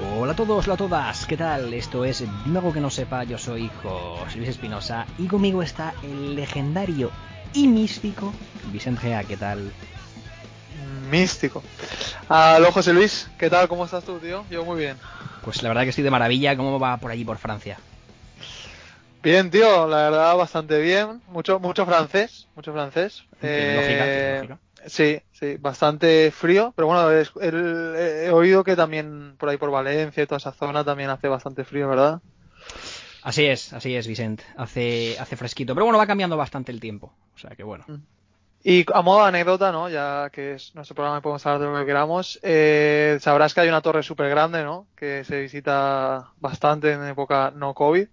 Hola a todos, hola a todas, ¿qué tal? Esto es algo que no sepa, yo soy José Luis Espinosa y conmigo está el legendario y místico Vicente Gea, ¿qué tal? Místico. Aló José Luis, ¿qué tal? ¿Cómo estás tú, tío? Yo muy bien. Pues la verdad que estoy de maravilla, ¿cómo va por allí, por Francia? Bien, tío, la verdad bastante bien. Mucho, mucho francés, mucho francés. Tiene lógica, lógica. Sí, sí, bastante frío, pero bueno, es- el- he oído que también por ahí por Valencia y toda esa zona también hace bastante frío, ¿verdad? Así es, así es, Vicente, hace, hace fresquito, pero bueno, va cambiando bastante el tiempo, o sea que bueno. Y a modo de anécdota, ¿no? Ya que es nuestro programa y podemos hablar de lo que queramos, eh, sabrás que hay una torre súper grande, ¿no? Que se visita bastante en época no COVID.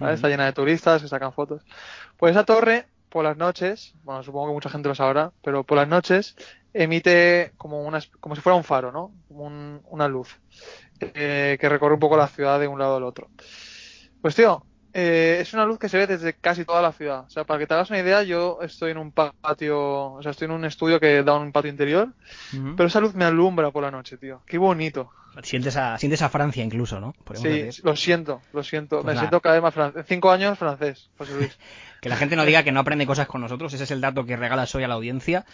Está llena de turistas que sacan fotos. Pues esa torre, por las noches, bueno, supongo que mucha gente lo sabrá, pero por las noches emite como una, como si fuera un faro, ¿no? Como un- una luz eh, que recorre un poco la ciudad de un lado al otro. Pues tío, eh, es una luz que se ve desde casi toda la ciudad. O sea, para que te hagas una idea, yo estoy en un patio, o sea, estoy en un estudio que da un patio interior, pero esa luz me alumbra por la noche, tío. Qué bonito. Sientes a, sientes a Francia incluso, ¿no? Podemos Sí, decir. lo siento, lo siento. Pues me nada. siento cada vez más francés. Cinco años francés, José Luis. Que la gente no diga que no aprende cosas con nosotros, ese es el dato que regalas hoy a la audiencia.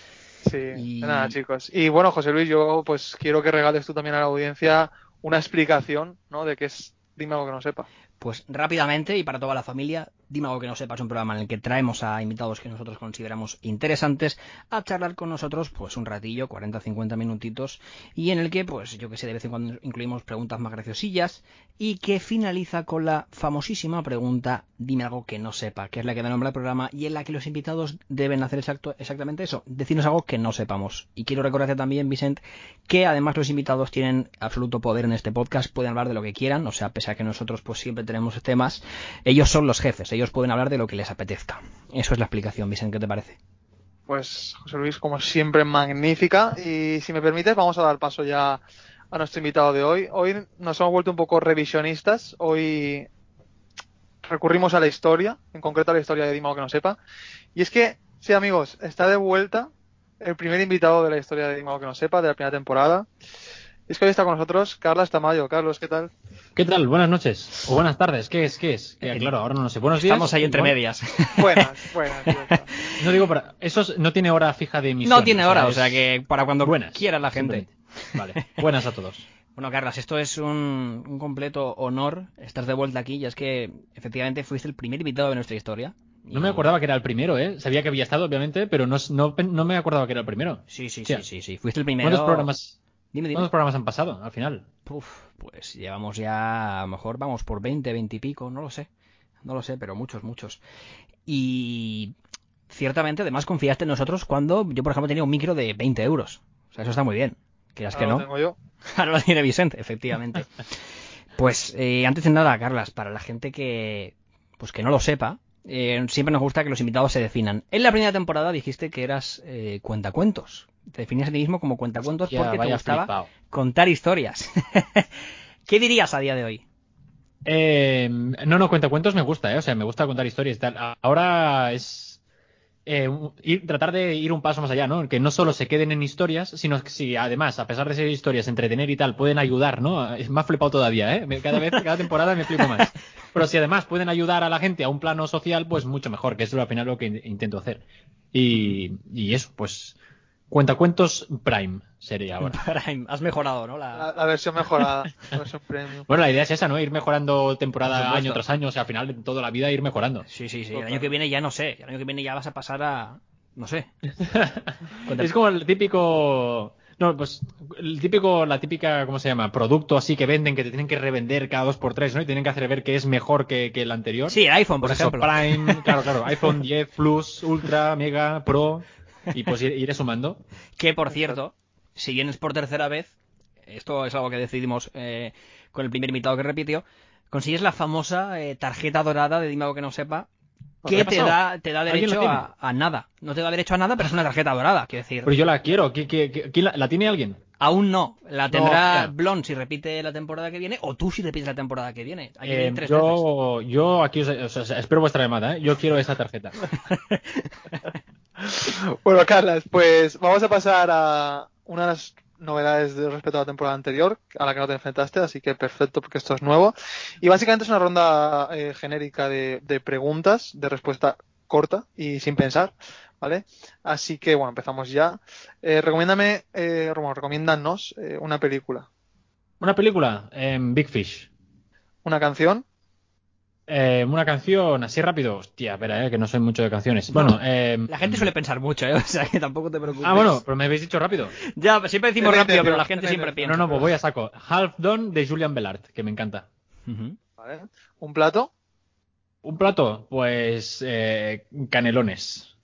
Sí, Y- nada, chicos. Y bueno, José Luis, yo pues quiero que regales tú también a la audiencia una explicación, ¿no? De qué es, dime algo que no sepa. Pues rápidamente y para toda la familia, dime algo que no sepas, un programa en el que traemos a invitados que nosotros consideramos interesantes a charlar con nosotros pues un ratillo, 40-50 minutitos, y en el que pues yo que sé, de vez en cuando incluimos preguntas más graciosillas y que finaliza con la famosísima pregunta dime algo que no sepa, que es la que da nombre al programa y en la que los invitados deben hacer exacto, exactamente eso, decirnos algo que no sepamos. Y quiero recordarte también, Vicent, que además los invitados tienen absoluto poder en este podcast, pueden hablar de lo que quieran, o sea, pese a que nosotros pues siempre tenemos temas, ellos son los jefes, ellos pueden hablar de lo que les apetezca. Eso es la explicación, Vicent, ¿qué te parece? Pues José Luis, como siempre, magnífica. Y si me permites, vamos a dar paso ya a nuestro invitado de hoy. Hoy nos hemos vuelto un poco revisionistas. Hoy recurrimos a la historia, en concreto a la historia de Dima, que no sepa. Y es que, sí, amigos, está de vuelta el primer invitado de la historia de Dima, que no sepa, de la primera temporada. Es que hoy está con nosotros Carlos Tamayo. Carlos, ¿qué tal? ¿Qué tal? Buenas noches. O buenas tardes. ¿Qué es? ¿Qué es? Que, Eh, claro, ahora no lo sé. Buenos días. Estamos ahí entre Bueno, medias. Buenas, buenas. tío. No digo para... Eso es- no tiene hora fija de emisión. No tiene hora, o es- sea que para cuando Buenas. quiera la gente. Vale. Buenas a todos. Bueno, Carlas, esto es un, un completo honor. Estás de vuelta aquí y es que efectivamente fuiste el primer invitado de nuestra historia. No me acordaba que era el primero, ¿eh? Sabía que había estado, obviamente, pero no, no, no me acordaba que era el primero. Sí, sí, Sí. sí, sí, sí. Fuiste el primero. ¿Cuántos programas, Dime, dime. ¿Cuántos programas han pasado al final? Uf, pues llevamos ya, a lo mejor vamos por 20, 20 y pico, no lo sé. No lo sé, pero muchos, muchos. Y ciertamente, además, confiaste en nosotros cuando yo, por ejemplo, tenía un micro de 20 euros. O sea, eso está muy bien. Quieras que lo no. tengo yo. Ahora lo tiene Vicente, efectivamente. Pues eh, antes de nada, Carlas, para la gente que pues que no lo sepa, eh, siempre nos gusta que los invitados se definan. En la primera temporada dijiste que eras eh, cuentacuentos. Te definías a ti mismo como cuentacuentos Ya, porque te gustaba contar historias. ¿Qué dirías a día de hoy? Eh, no, no, cuentacuentos me gusta, ¿eh? O sea, me gusta contar historias y tal. Ahora es eh, ir- tratar de ir un paso más allá, ¿no? Que no solo se queden en historias, sino que si además, a pesar de ser historias, entretener y tal, pueden ayudar, ¿no? Es más flipado todavía, ¿eh? Cada vez, cada temporada me flipo más. Pero si además pueden ayudar a la gente a un plano social, pues mucho mejor, que es lo al final lo que in- intento hacer. Y, y eso, pues, cuentacuentos Prime sería ahora. Prime, has mejorado, ¿no? La- La, la versión mejorada, la versión premium. Bueno, la idea es esa, ¿no? Ir mejorando Por temporada año tras año, o sea, al final de toda la vida ir mejorando. Sí, sí, sí. El año que viene ya no sé. El año que viene ya vas a pasar a... No sé. Es como el típico. No, pues el típico, la típica, ¿cómo se llama? Producto así que venden, que te tienen que revender cada dos por tres, ¿no? Y tienen que hacer ver que es mejor que, que el anterior. Sí, el iPhone, por eso, ejemplo. Prime, claro, claro. iPhone 10 Plus, Ultra, Mega, Pro. Y pues ir- iré sumando. Que, por cierto, si vienes por tercera vez, esto es algo que decidimos eh, con el primer invitado que repitió, consigues la famosa eh, tarjeta dorada de Dime algo que no sepa, ¿Qué que te da, te da ¿Alguien la derecho a, a nada. No te da derecho a nada, pero es una tarjeta dorada, quiero decir. Pero yo la quiero. ¿Qui- qui- qui- ¿Quién la, la tiene alguien? Aún no. La No, tendrá ya. Blond si repite la temporada que viene o tú si repites la temporada que viene. Venir Eh, tres veces. yo, yo aquí os, espero vuestra llamada, ¿eh? Yo quiero esa tarjeta. Bueno, Carlas, pues vamos a pasar a unas novedades de respecto a la temporada anterior, a la que no te enfrentaste, así que perfecto porque esto es nuevo. Y básicamente es una ronda eh, genérica de, de preguntas, de respuesta corta y sin pensar, ¿vale? Así que bueno, empezamos ya. Eh, recomiéndame, eh, recomiéndanos eh, una película, Una película, em, Big Fish. una canción, Eh, una canción así rápido. Hostia, espera, eh, que no soy mucho de canciones. Bueno, em, La gente suele pensar mucho, ¿eh? O sea que tampoco te preocupes. Ah, bueno, pero me habéis dicho rápido. Ya, siempre decimos rápido, pero la gente siempre piensa. No, no, pues voy a saco. Half Done de Julian Bellart, que me encanta. Un plato, Un plato, pues eh, canelones.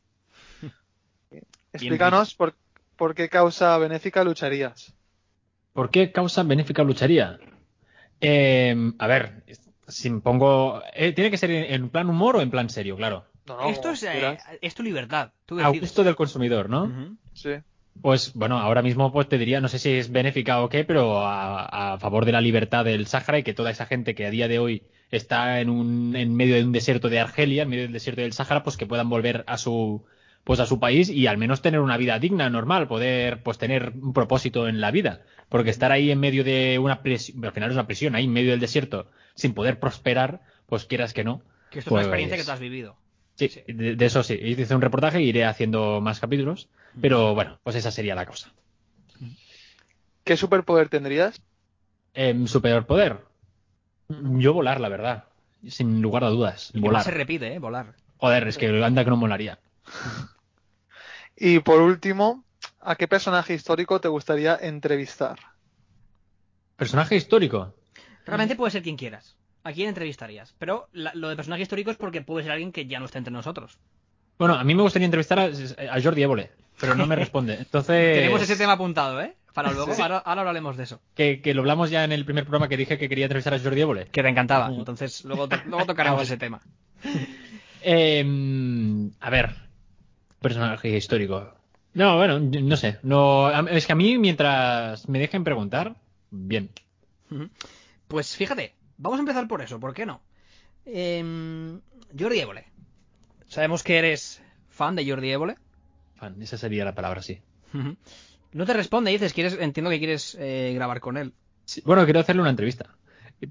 explícanos por, por qué causa benéfica lucharías. ¿Por qué causa benéfica lucharía? Eh, a ver, si me pongo... eh, ¿Tiene que ser en, en plan humor o en plan serio? Claro. No, no, Esto es, eh, es tu libertad. Tú A gusto del consumidor, ¿no? Sí. Pues bueno, ahora mismo pues te diría, no sé si es benéfica o qué, pero a, a favor de la libertad del Sáhara y que toda esa gente que a día de hoy está en un en medio de un desierto de Argelia, en medio del desierto del Sáhara, pues que puedan volver a su pues a su país y al menos tener una vida digna, normal, poder pues tener un propósito en la vida, porque estar ahí en medio de una prisión, al final es una prisión, ahí en medio del desierto, sin poder prosperar, pues quieras que no. Que esto es Pues- una experiencia que tú has vivido. Sí, de, de eso sí. Hice un reportaje y iré haciendo más capítulos, pero bueno, pues esa sería la causa. ¿Qué superpoder tendrías? Em, superpoder. Yo volar, la verdad. Sin lugar a dudas. Y que no Volar. se repite, ¿eh? Volar. Joder, es que anda que no molaría. Y por último, ¿a qué personaje histórico te gustaría entrevistar? Personaje histórico. Realmente puede ser quien quieras. ¿A quién entrevistarías? Pero la- lo de personaje histórico es porque puede ser alguien que ya no está entre nosotros. Bueno, a mí me gustaría entrevistar a, a Jordi Évole, pero no me responde. Entonces. Tenemos ese tema apuntado, ¿eh? Para luego, Sí. ahora, ahora hablaremos de eso. Que, que lo hablamos ya en el primer programa que dije que quería entrevistar a Jordi Évole. Que te encantaba. Entonces, luego, to- luego tocaremos ese tema. Em, a ver. Personaje histórico. No, bueno, no sé. No, es que a mí, mientras me dejen preguntar, bien. Pues fíjate, vamos a empezar por eso, ¿por qué no? Em, Jordi Évole. Sabemos que eres fan de Jordi Évole. Fan, esa sería la palabra, sí. No te responde, dices, quieres, entiendo que quieres eh, grabar con él. Sí, Bueno, quiero hacerle una entrevista.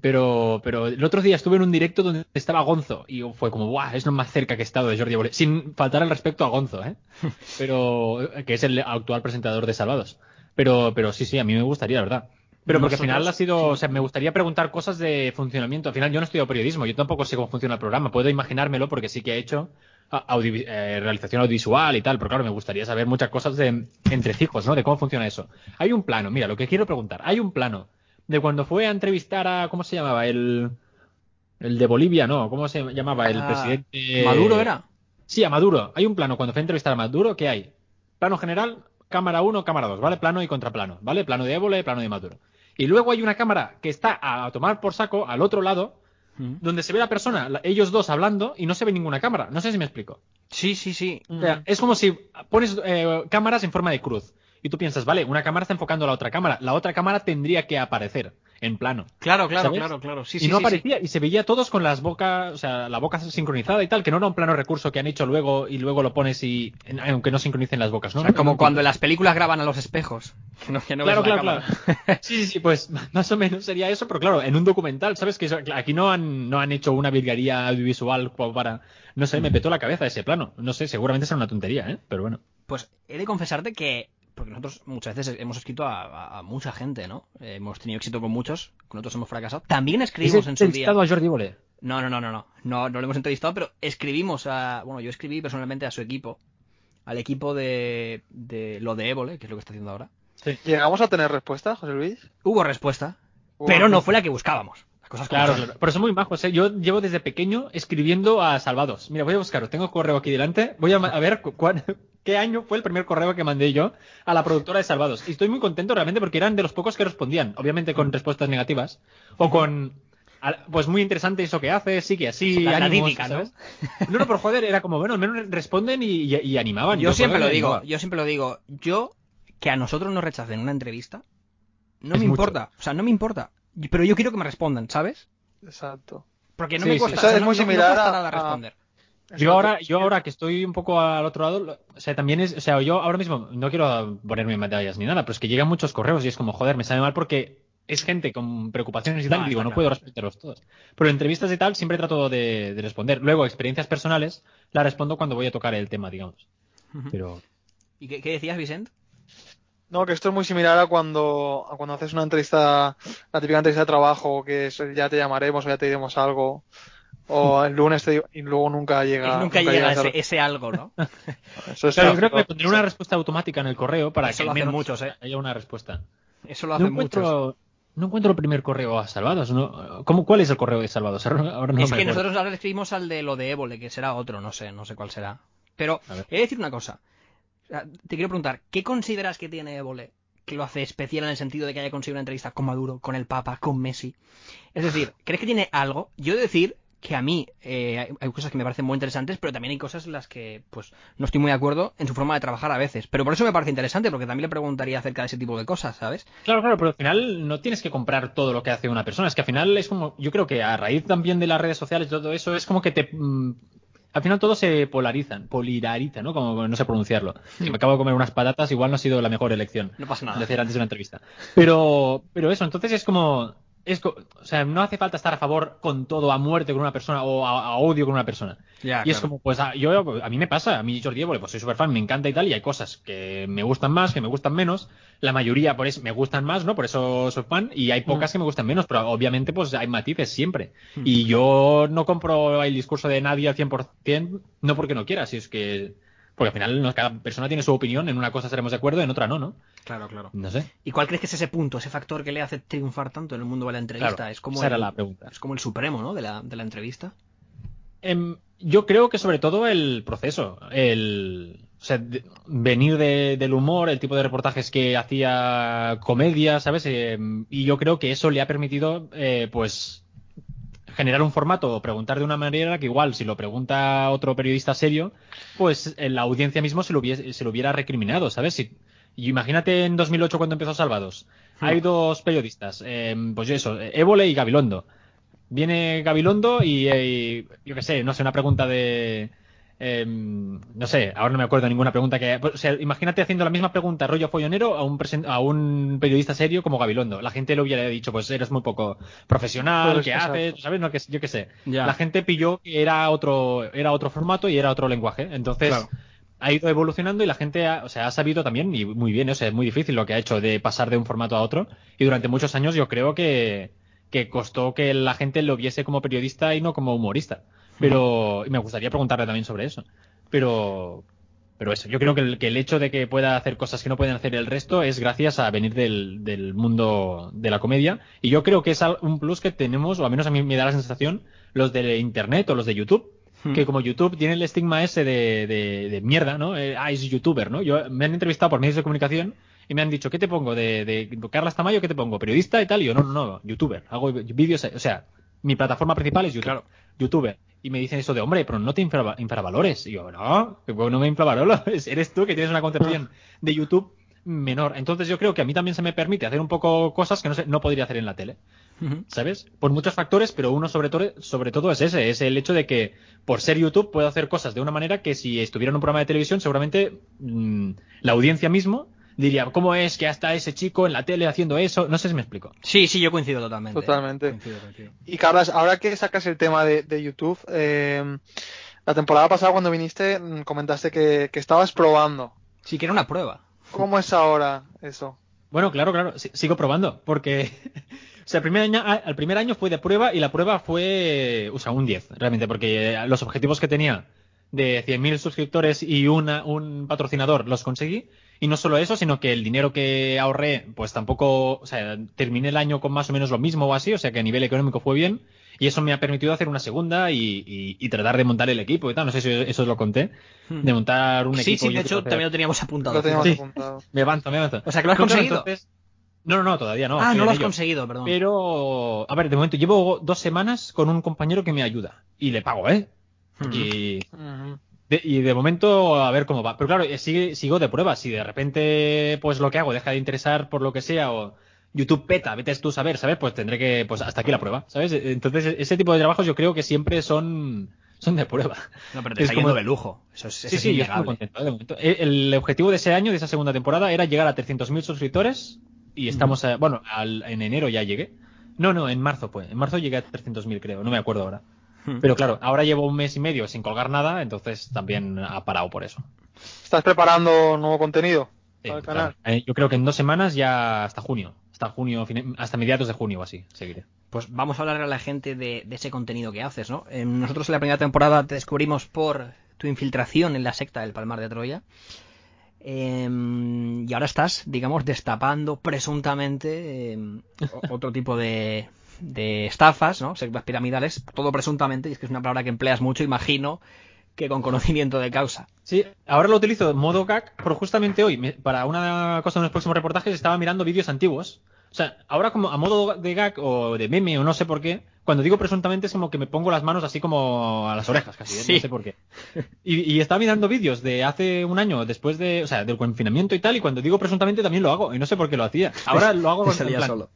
Pero, pero el otro día estuve en un directo donde estaba Gonzo y fue como, ¡guau! Es lo más cerca que he estado de Jordi Évole. Sin faltar el respeto a Gonzo, ¿eh? Pero, que es el actual presentador de Salvados. Pero, pero sí, sí, a mí me gustaría, la verdad. Pero porque al final ha sido, o sea, me gustaría preguntar cosas de funcionamiento. Al final yo no estudio periodismo, yo tampoco sé cómo funciona el programa. Puedo imaginármelo porque sí que he hecho a- audi- eh, realización audiovisual y tal, pero claro, me gustaría saber muchas cosas de entrecijos, ¿no? De cómo funciona eso. Hay un plano, mira, lo que quiero preguntar, hay un plano de cuando fue a entrevistar a, ¿cómo se llamaba? El, el de Bolivia, ¿no? ¿Cómo se llamaba? El Ah, presidente... ¿Maduro era? Sí, a Maduro. Hay un plano cuando fue a entrevistar a Maduro, ¿qué hay? Plano general, cámara 1, cámara 2, ¿vale? Plano y contraplano, ¿vale? Plano de Évole, plano de Maduro. Y luego hay una cámara que está a tomar por saco al otro lado, donde se ve la persona, ellos dos hablando, y no se ve ninguna cámara. No sé si me explico. Sí, sí, sí. O sea, es como si pones eh, cámaras en forma de cruz. Y tú piensas, vale, una cámara está enfocando a la otra cámara. La otra cámara tendría que aparecer en plano. Claro, claro, ¿Sabes? claro, claro. Sí, y sí, no sí, aparecía, y se veía todos con las bocas, o sea, la boca sincronizada y tal, que no era un plano recurso que han hecho luego y luego lo pones y aunque no sincronicen las bocas, ¿no? O sea, No, como no, cuando en las películas graban a los espejos. Que no, que no Claro, claro, claro. Sí, sí, sí, pues más o menos sería eso, pero claro, en un documental, ¿sabes? Que aquí no han, no han hecho una virguería audiovisual para... No sé, me petó la cabeza ese plano. No sé, seguramente será una tontería, ¿eh? Pero bueno. Pues he de confesarte que, porque nosotros muchas veces hemos escrito a, a- a mucha gente, ¿no? Eh, hemos tenido éxito con muchos, con otros hemos fracasado. También escribimos ¿Has en su día. entrevistado a Jordi Bole? No, no, no, no, no, no, no lo hemos entrevistado, pero escribimos a, bueno, yo escribí personalmente a su equipo, al equipo de, de lo de Évole, que es lo que está haciendo ahora. ¿Llegamos a tener respuesta, José Luis? Hubo respuesta, Hubo pero no fue la que buscábamos. Las cosas Claro, claro. Pero son muy majos, ¿eh? Yo llevo desde pequeño escribiendo a Salvados. Mira, voy a buscarlo. Tengo correo aquí delante. Voy a, ver cu- qué año fue el primer correo que mandé yo a la productora de Salvados. Y estoy muy contento realmente porque eran de los pocos que respondían. Obviamente con respuestas negativas. O con... Pues muy interesante eso que hace, sí que así, La- la ánimos, típica, ¿no? ¿sabes? No, no, pero joder, era como, bueno, al menos responden y, y- y animaban. Yo siempre joder, lo digo, animaba. yo siempre lo digo, yo que a nosotros nos rechacen una entrevista No Es me mucho. importa, o sea, no me importa. Pero yo quiero que me respondan, ¿sabes? Exacto. Porque no Sí, me sí. cuesta, Eso o sea, es no- muy no- no similar cuesta a- nada a- responder. Yo ahora, yo ahora que estoy un poco al otro lado, o sea, también es, o sea, yo ahora mismo no quiero ponerme en medallas ni nada, pero es que llegan muchos correos y es como, joder, me sabe mal porque es gente con preocupaciones y tal, No, y digo, no claro. puedo responderlos todos. Pero en entrevistas y tal siempre trato de, de responder. Luego, experiencias personales, la respondo cuando voy a tocar el tema, digamos. Pero, ¿Y qué, qué decías, Vicent? No, que esto es muy similar a cuando, a cuando haces una entrevista, la típica entrevista de trabajo, que es ya te llamaremos o ya te diremos algo, o el lunes te digo- y luego nunca llega. Eh, nunca llega ese, ese algo, ¿no? Eso es claro, yo creo que me pondré una respuesta automática en el correo para Eso que lo hacen muchos, ¿eh? haya una respuesta. Eso lo No hacen muchos. encuentro, no encuentro el primer correo a Salvados. ¿no? ¿Cómo, ¿Cuál es el correo de Salvados? Ahora, no es me que nosotros ahora escribimos al de lo de Évole, que será otro, no sé, no sé cuál será. Pero, he de decir una cosa. O sea, te quiero preguntar, ¿qué consideras que tiene Évole que lo hace especial en el sentido de que haya conseguido una entrevista con Maduro, con el Papa, con Messi? Es decir, ¿crees que tiene algo? Yo he de decir que a mí eh, hay, cosas que me parecen muy interesantes, pero también hay cosas en las que pues no estoy muy de acuerdo en su forma de trabajar a veces. Pero por eso me parece interesante, porque también le preguntaría acerca de ese tipo de cosas, ¿sabes? Claro, claro, pero al final no tienes que comprar todo lo que hace una persona. Es que al final es como, yo creo que a raíz también de las redes sociales y todo eso, es como que te... mm, al final todo se polarizan, polariza, ¿no? Como no sé pronunciarlo. Si me acabo de comer unas patatas, igual no ha sido la mejor elección No pasa nada. hacer antes de una entrevista. Pero, pero eso, entonces es como, es, o sea, no hace falta estar a favor con todo, a muerte con una persona o a, a odio con una persona. Ya, y es como, pues a, yo, a mí me pasa, a mí Jordi Évole, pues soy súper fan, me encanta y tal, y hay cosas que me gustan más, que me gustan menos, la mayoría por eso me gustan más, ¿no? Por eso soy fan, y hay pocas que me gustan menos, pero obviamente pues hay matices siempre. Mm. Y yo no compro el discurso de nadie al 100%, no porque no quiera, si es que... Porque al final no, cada persona tiene su opinión, en una cosa estaremos de acuerdo, en otra no, ¿no? Claro, claro. No sé. ¿Y cuál crees que es ese punto, ese factor que le hace triunfar tanto en el mundo de la entrevista? Claro, es como esa el, era la pregunta. Es como el supremo, ¿no? De la, de la entrevista. Em, yo creo que sobre todo el proceso, el o sea, de- venir de- del humor, el tipo de reportajes que hacía comedia, ¿sabes? Em, y yo creo que eso le ha permitido, eh, pues, generar un formato o preguntar de una manera que igual si lo pregunta otro periodista serio, pues eh, la audiencia mismo se lo hubiese, se lo hubiera recriminado, ¿sabes? Si- y imagínate en 2008 cuando empezó Salvados. Hay dos periodistas, em, pues eso, Évole y Gabilondo. Viene Gabilondo y, eh, yo qué sé, no sé, una pregunta de... em, no sé, ahora no me acuerdo de ninguna pregunta que... O sea, imagínate haciendo la misma pregunta rollo follonero a un, presen- a un periodista serio como Gabilondo. La gente le hubiera dicho, pues eres muy poco profesional, Pues, ¿qué exacto. haces? ¿Sabes? No, que, yo qué sé. Ya. La gente pilló que era otro, era otro formato y era otro lenguaje. Entonces... Claro. Ha ido evolucionando y la gente ha, o sea, ha sabido también, y muy bien, o sea, es muy difícil lo que ha hecho de pasar de un formato a otro. Y durante muchos años yo creo que, que costó que la gente lo viese como periodista y no como humorista. Pero, y me gustaría preguntarle también sobre eso. Pero, pero eso, yo creo que el, que el hecho de que pueda hacer cosas que no pueden hacer el resto es gracias a venir del, del mundo de la comedia. Y yo creo que es un plus que tenemos, o al menos a mí me da la sensación, los de Internet o los de YouTube. Hmm. Que como YouTube tiene el estigma ese de, de, de mierda, ¿no? Eh, ah, es youtuber, ¿no? Yo, me han entrevistado por medios de comunicación y me han dicho, ¿qué te pongo? ¿De, de Carlas Tamayo qué te pongo? ¿Periodista y tal? Y yo, no, no, no, youtuber. Hago vídeos, o sea, mi plataforma principal es YouTube. Claro. YouTuber. Y me dicen eso de, hombre, pero no te infra- infravalores. Y yo, no, no me infravaloro. Eres tú que tienes una concepción de YouTube menor. Entonces yo creo que a mí también se me permite hacer un poco cosas que no, sé, no podría hacer en la tele. ¿Sabes? Por muchos factores, pero uno sobre, todo sobre todo es ese, es el hecho de que por ser YouTube puedo hacer cosas de una manera que si estuviera en un programa de televisión seguramente mm, la audiencia mismo diría, ¿cómo es que hasta ese chico en la tele haciendo eso? No sé si me explico. Sí, sí, yo coincido totalmente. Totalmente. Coincido, coincido. Y Carlas, ahora que sacas el tema de, de YouTube, eh, la temporada pasada cuando viniste mm, comentaste que, que estabas probando. Sí, que era una prueba. ¿Cómo es ahora eso? Bueno, claro, claro, si- sigo probando, porque o sea, el primer año, ah, el primer año fue de prueba y la prueba fue, o sea, un 10, realmente, porque eh, los objetivos que tenía de 100.000 suscriptores y una, un patrocinador los conseguí. Y no solo eso, sino que el dinero que ahorré, pues tampoco, o sea, terminé el año con más o menos lo mismo o así, o sea que a nivel económico fue bien. Y eso me ha permitido hacer una segunda y, y- y tratar de montar el equipo y tal. No sé si eso os lo conté. De montar un Hmm. Sí, equipo. sí, de yo hecho también lo teníamos apuntado. Lo teníamos Sí. apuntado. Me avanzo, me avanzo. O sea, que lo has conseguido. entonces- No, no, no, todavía no. ah, no lo has ello. conseguido, perdón. Pero, a ver, de momento llevo dos semanas con un compañero que me ayuda. Y le pago, ¿eh? Ujú. Y. de, y de momento a ver cómo va. Pero claro, eh, sigue- sigo de prueba. Si de repente, pues lo que hago deja de interesar por lo que sea o YouTube peta, vete tú a saber, ¿sabes? Pues tendré que, pues hasta aquí la prueba, ¿sabes? Entonces, ese tipo de trabajos yo creo que siempre son, son de prueba. No, pero te Es está como- yendo de lujo. Eso es, eso Sí, es sí, yo estoy muy contento, ¿eh? de momento. El, el objetivo de ese año, de esa segunda temporada, era llegar a 300.000 suscriptores y estamos, a- bueno, al- en enero ya llegué. No, no, en marzo pues. En marzo llegué a 300.000 creo, no me acuerdo ahora. Pero claro, ahora llevo un mes y medio sin colgar nada, entonces también ha parado por eso. ¿Estás preparando nuevo contenido Sí, para el claro. canal? Eh, yo creo que en dos semanas ya hasta junio. Hasta junio, hasta mediados de junio o así, seguiré. Pues vamos a hablar a la gente de, de ese contenido que haces, ¿no? Eh, nosotros en la primera temporada te descubrimos por tu infiltración en la secta del Palmar de Troya. Eh, y ahora estás, digamos, destapando presuntamente eh, o- otro tipo de, de estafas, ¿no? Sectas piramidales, todo presuntamente, y es que es una palabra que empleas mucho, imagino que con conocimiento de causa. Sí, ahora lo utilizo en modo gag, pero justamente hoy, me- para una cosa de unos próximos reportajes, estaba mirando vídeos antiguos. O sea, ahora como a modo de gag o de meme o no sé por qué, cuando digo presuntamente es como que me pongo las manos así como a las orejas casi, ¿eh? Sí. no sé por qué. Y, y estaba mirando vídeos de hace un año, después de, o sea, del confinamiento y tal, y cuando digo presuntamente también lo hago, y no sé por qué lo hacía. Ahora lo hago salía plan, solo.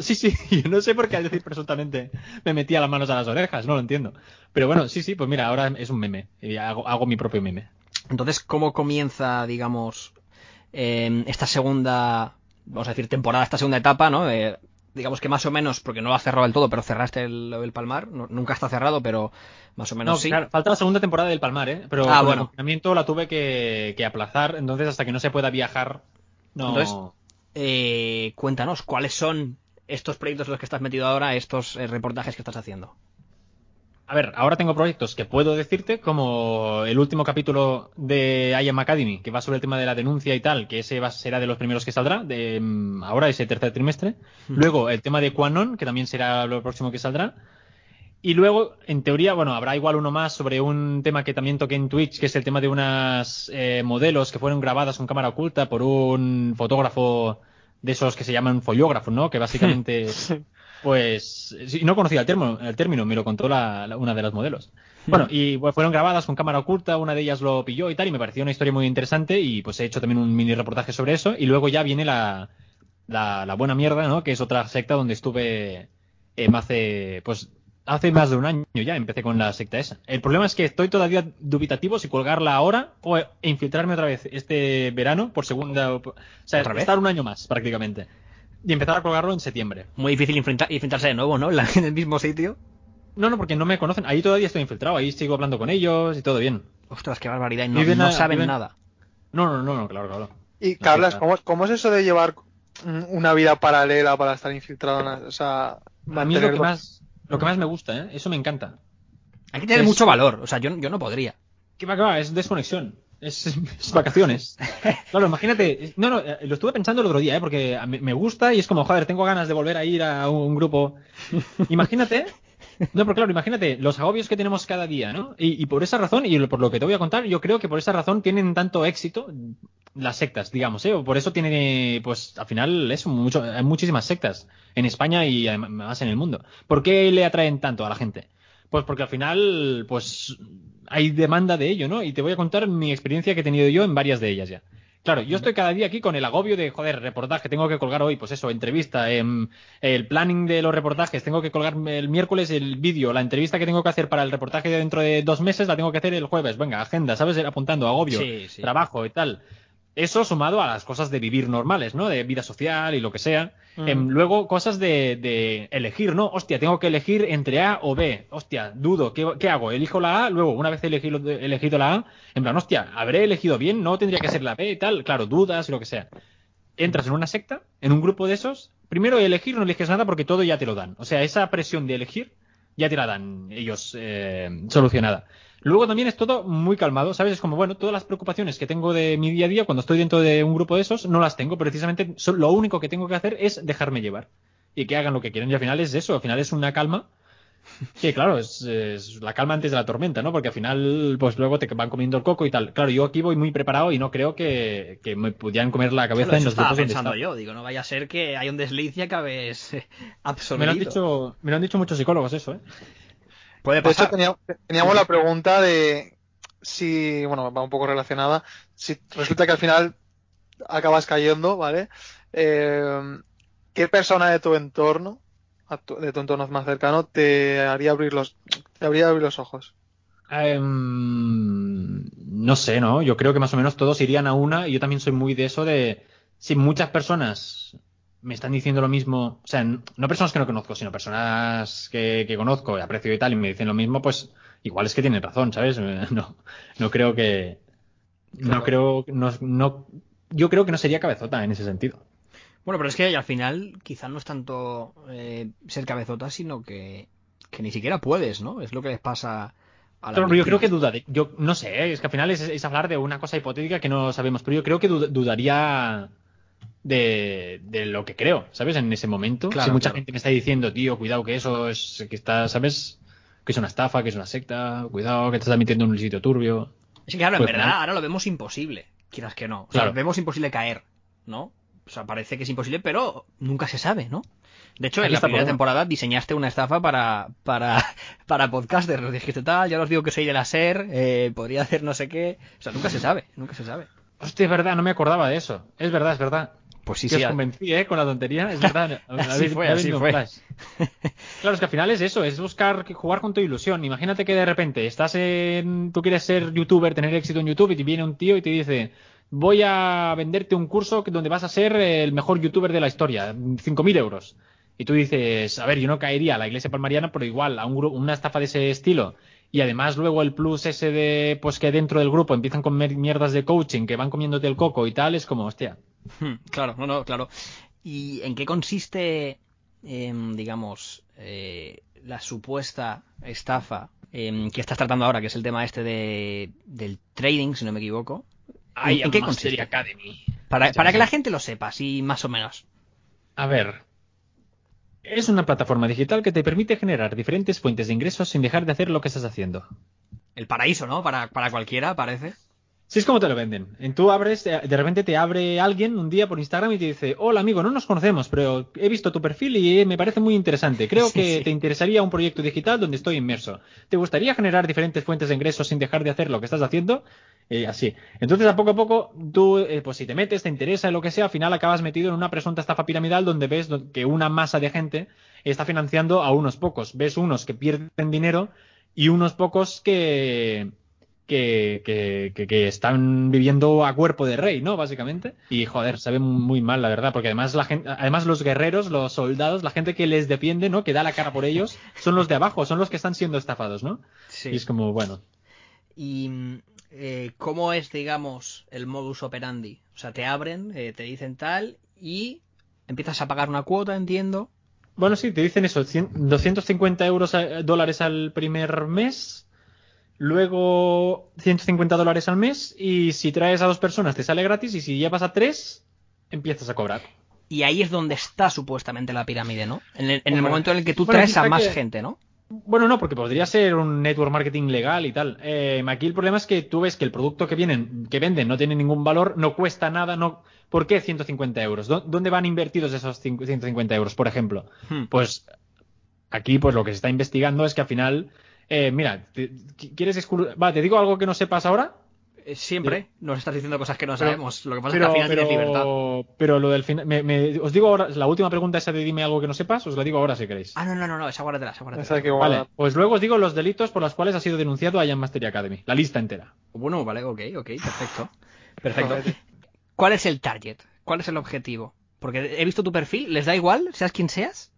Sí, sí, yo no sé por qué al decir presuntamente me metía las manos a las orejas, no lo entiendo. Pero bueno, sí, sí, pues mira, ahora es un meme, y hago, hago mi propio meme. Entonces, ¿cómo comienza, digamos, eh, esta segunda, vamos a decir, temporada, esta segunda etapa, ¿no? Eh, digamos que más o menos, porque no lo has cerrado del todo, pero cerraste el, el Palmar, no- nunca está cerrado, pero más o menos No, sí. claro, falta la segunda temporada del Palmar, ¿eh? Pero Ah, bueno. el la tuve que, que aplazar, entonces hasta que no se pueda viajar, no... Entonces, Eh, cuéntanos, ¿cuáles son estos proyectos en los que estás metido ahora, estos eh, reportajes que estás haciendo? A ver, ahora tengo proyectos que puedo decirte, como el último capítulo de I Am Academy, que va sobre el tema de la denuncia y tal, que ese va, será de los primeros que saldrá, de mm, ahora, ese tercer trimestre. Luego, el tema de Quanon, que también será lo próximo que saldrá. Y luego, en teoría, bueno, habrá igual uno más sobre un tema que también toqué en Twitch, que es el tema de unas eh, modelos que fueron grabadas con cámara oculta por un fotógrafo de esos que se llaman follógrafos, ¿no? Que básicamente, pues, no conocía el término, el término, me lo contó la- la- una de las modelos. Bueno, y pues, fueron grabadas con cámara oculta, una de ellas lo pilló y tal, y me pareció una historia muy interesante, y pues he hecho también un mini reportaje sobre eso, y luego ya viene la, la, la buena mierda, ¿no? Que es otra secta donde estuve eh, hace, pues, hace más de un año ya empecé con la secta esa. El problema es que estoy todavía dubitativo si colgarla ahora o e infiltrarme otra vez este verano por segunda, o sea, ¿Otra vez? estar un año más prácticamente. Y empezar a colgarlo en septiembre. Muy difícil enfrenta- enfrentarse de nuevo, ¿no? En, la- en el mismo sitio. No, no, porque no me conocen. Ahí todavía estoy infiltrado, ahí sigo hablando con ellos y todo bien. Ostras, qué barbaridad. y No, Viven no saben viven- nada. No, no, no, no claro, claro. Y No, Carlas, ¿cómo, cómo es eso de llevar mm, una vida paralela para estar infiltrado? en la- o sea, A mí lo mantenerlo- que más, lo que más me gusta, ¿eh? Eso me encanta. Hay que tener Es- mucho valor. O sea, yo, yo no podría. ¿Qué va, qué va? Es desconexión. Es, es vacaciones. Claro, imagínate. No, no, eh, lo estuve pensando el otro día, ¿eh? Porque me gusta y es como, joder, tengo ganas de volver a ir a un grupo. Imagínate. No, pero claro, imagínate los agobios que tenemos cada día, ¿no? Y, por esa razón, y por lo que te voy a contar, yo creo que por esa razón tienen tanto éxito las sectas, digamos, ¿eh? O por eso tiene, pues, al final, eso, mucho, hay muchísimas sectas en España y además en el mundo. ¿Por qué le atraen tanto a la gente? Pues porque al final, pues, hay demanda de ello, ¿no? Y te voy a contar mi experiencia que he tenido yo en varias de ellas ya. Claro, yo estoy cada día aquí con el agobio de, joder, reportaje, tengo que colgar hoy, pues eso, entrevista, em, el planning de los reportajes, tengo que colgar el miércoles el vídeo, la entrevista que tengo que hacer para el reportaje de dentro de dos meses la tengo que hacer el jueves, venga, agenda, ¿sabes? Apuntando, agobio, Sí, sí. trabajo y tal. Eso sumado a las cosas de vivir normales, ¿no? De vida social y lo que sea. Mm. Em, luego, cosas de, de elegir, ¿no? Hostia, tengo que elegir entre A o B. Hostia, dudo, ¿qué, qué hago? Elijo la A, luego, una vez he elegido, elegido la A, en plan, hostia, ¿habré elegido bien? ¿No tendría que ser la B y tal? Claro, dudas y lo que sea. Entras en una secta, en un grupo de esos, primero elegir no eliges nada porque todo ya te lo dan. O sea, esa presión de elegir ya te la dan ellos eh, solucionada. Luego también es todo muy calmado, ¿sabes? Es como, bueno, todas las preocupaciones que tengo de mi día a día cuando estoy dentro de un grupo de esos, no las tengo, precisamente lo único que tengo que hacer es dejarme llevar y que hagan lo que quieran. Y al final es eso, al final es una calma que, claro, es, es la calma antes de la tormenta, ¿no? Porque al final, pues luego te van comiendo el coco y tal. Claro, yo aquí voy muy preparado y no creo que, que me pudieran comer la cabeza Claro, en los grupos pensando yo. Digo, no vaya a ser que hay un desliz y acabes eh, Me lo han dicho, me lo han dicho muchos psicólogos eso, ¿eh? Puede De hecho, pasar. tenía- teníamos la pregunta de si, bueno, va un poco relacionada, si resulta que al final acabas cayendo, ¿vale? Eh, ¿qué persona de tu entorno, de tu entorno más cercano, te haría abrir los, te habría abrir los ojos? Em, no sé, ¿no? Yo creo que más o menos todos irían a una y yo también soy muy de eso de si muchas personas me están diciendo lo mismo, o sea, no personas que no conozco, sino personas que, que conozco y aprecio y tal y me dicen lo mismo, pues igual es que tienen razón, ¿sabes? No, no creo que, no Claro. creo, no, no, yo creo que no sería cabezota en ese sentido. Bueno, pero es que al final quizá no es tanto eh, ser cabezota, sino que, que ni siquiera puedes, ¿no? Es lo que les pasa a la yo creo que dudaría, yo no sé, ¿eh? es que al final es, es hablar de una cosa hipotética que no sabemos, pero yo creo que dud- dudaría de, de lo que creo, ¿sabes? En ese momento. Claro, si mucha claro. gente me está diciendo, tío, cuidado que eso es, que está, ¿sabes? Que es una estafa, que es una secta, cuidado que te estás metiendo en un sitio turbio. Es que claro, en Pues verdad ahora lo vemos imposible, quieras que no. O sea, Claro. vemos imposible caer, ¿no? O sea, parece que es imposible, pero nunca se sabe, ¿no? De hecho, en la primera problema. temporada diseñaste una estafa para, para, para podcasters. Nos dijiste tal, ya os digo que soy de la SER, eh, podría hacer no sé qué. O sea, nunca se sabe, nunca se sabe. Hostia, es verdad, no me acordaba de eso. Es verdad, es verdad. Pues sí, que sí. os convencí, ¿eh? Con la tontería, es verdad. Así fue, así fue. Claro, es que al final es eso, es buscar jugar con tu ilusión. Imagínate que de repente estás en, tú quieres ser youtuber, tener éxito en YouTube y te viene un tío y te dice, voy a venderte un curso donde vas a ser el mejor youtuber de la historia, 5.000 euros. Y tú dices, a ver, yo no caería a la iglesia palmariana, pero igual, a un una estafa de ese estilo. Y además luego el plus ese de, pues que dentro del grupo empiezan con mierdas de coaching, que van comiéndote el coco y tal, es como, hostia. Claro, no, no, claro. ¿Y en qué consiste, em, digamos, eh, la supuesta estafa em, que estás tratando ahora, que es el tema este de, del trading, si no me equivoco? ¿En qué consiste? Academy. Para, que la gente lo sepa, así más o menos. A ver. Es una plataforma digital que te permite generar diferentes fuentes de ingresos sin dejar de hacer lo que estás haciendo. El paraíso, ¿no? Para, para cualquiera, parece. Si es como te lo venden. En tú abres, de repente te abre alguien un día por Instagram y te dice, hola amigo, no nos conocemos, pero he visto tu perfil y eh, me parece muy interesante. Creo Sí, que sí. te interesaría un proyecto digital donde estoy inmerso. ¿Te gustaría generar diferentes fuentes de ingresos sin dejar de hacer lo que estás haciendo? Eh, así. Entonces, a poco a poco, tú, eh, pues si te metes, te interesa, lo que sea, al final acabas metido en una presunta estafa piramidal donde ves que una masa de gente está financiando a unos pocos. Ves unos que pierden dinero y unos pocos que, que, que, que- que están viviendo a cuerpo de rey, ¿no? Básicamente. Y joder, se ve muy mal, la verdad, porque además la gente, además los guerreros, los soldados, la gente que les defiende, ¿no? Que da la cara por ellos, son los de abajo, son los que están siendo estafados, ¿no? Sí. Y es como, bueno. ¿Y eh, cómo es, digamos, el modus operandi? O sea, te abren, eh, te dicen tal y empiezas a pagar una cuota, entiendo. Bueno, sí, te dicen eso, 100 250 euros a- dólares al primer mes, luego 150 dólares al mes, y si traes a dos personas te sale gratis, y si llevas a tres, empiezas a cobrar. Y ahí es donde está supuestamente la pirámide, ¿no? En el, en el Hombre. momento en el que tú Bueno, traes a más que- gente, ¿no? Bueno, no, porque podría ser un network marketing legal y tal. Eh, aquí el problema es que tú ves que el producto que vienen, que venden no tiene ningún valor, no cuesta nada, no. ¿Por qué 150 euros? ¿Dó- ¿Dónde van invertidos esos cinco- 150 euros, por ejemplo? Hmm. Pues aquí, pues lo que se está investigando es que al final, eh, mira, te- ¿quieres exclu- Va, te digo algo que no sepas ahora. Eh, Siempre nos estás diciendo cosas que no Pero- sabemos. Lo que pasa Pero, es que al final tienes libertad. pero, pero lo del final, me- me- os digo ahora, la última pregunta esa de dime algo que no sepas, os la digo ahora si queréis. Ah, no, no, no, no, esa guárdatela, esa Esa guárdatela. que Vale, pues luego os digo los delitos por los cuales ha sido denunciado a Jan Mastery Academy, la lista entera. Bueno, vale, ok, ok, perfecto. Perfecto. ¿Cuál es el target? ¿Cuál es el objetivo? Porque he visto tu perfil, ¿les da igual, seas quien seas?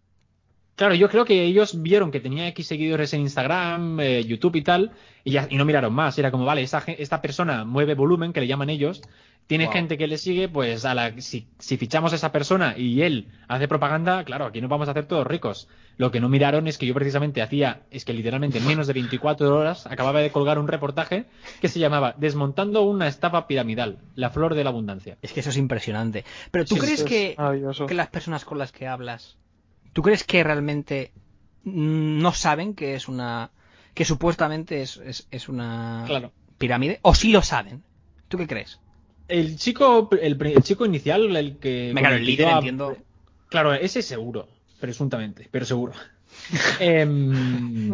Claro, yo creo que ellos vieron que tenía X seguidores en Instagram, eh, YouTube y tal, y, ya, y no miraron más. Era como, vale, esta, gen- esta persona mueve volumen, que le llaman ellos, tiene Wow. gente que le sigue, pues a la, si, si fichamos a esa persona y él hace propaganda, claro, aquí nos vamos a hacer todos ricos. Lo que no miraron es que yo precisamente hacía, es que literalmente en menos de 24 horas acababa de colgar un reportaje que se llamaba Desmontando una estafa piramidal, la flor de la abundancia. Es que eso es impresionante. Pero ¿tú Sí, crees es que las personas con las que hablas, ¿tú crees que realmente no saben que es una... que supuestamente es, es, es una Claro. pirámide? ¿O sí lo saben? ¿Tú qué crees? El chico, el, chico inicial, el que... Me claro, el líder entiendo. Claro, ese seguro, presuntamente, pero seguro. Em,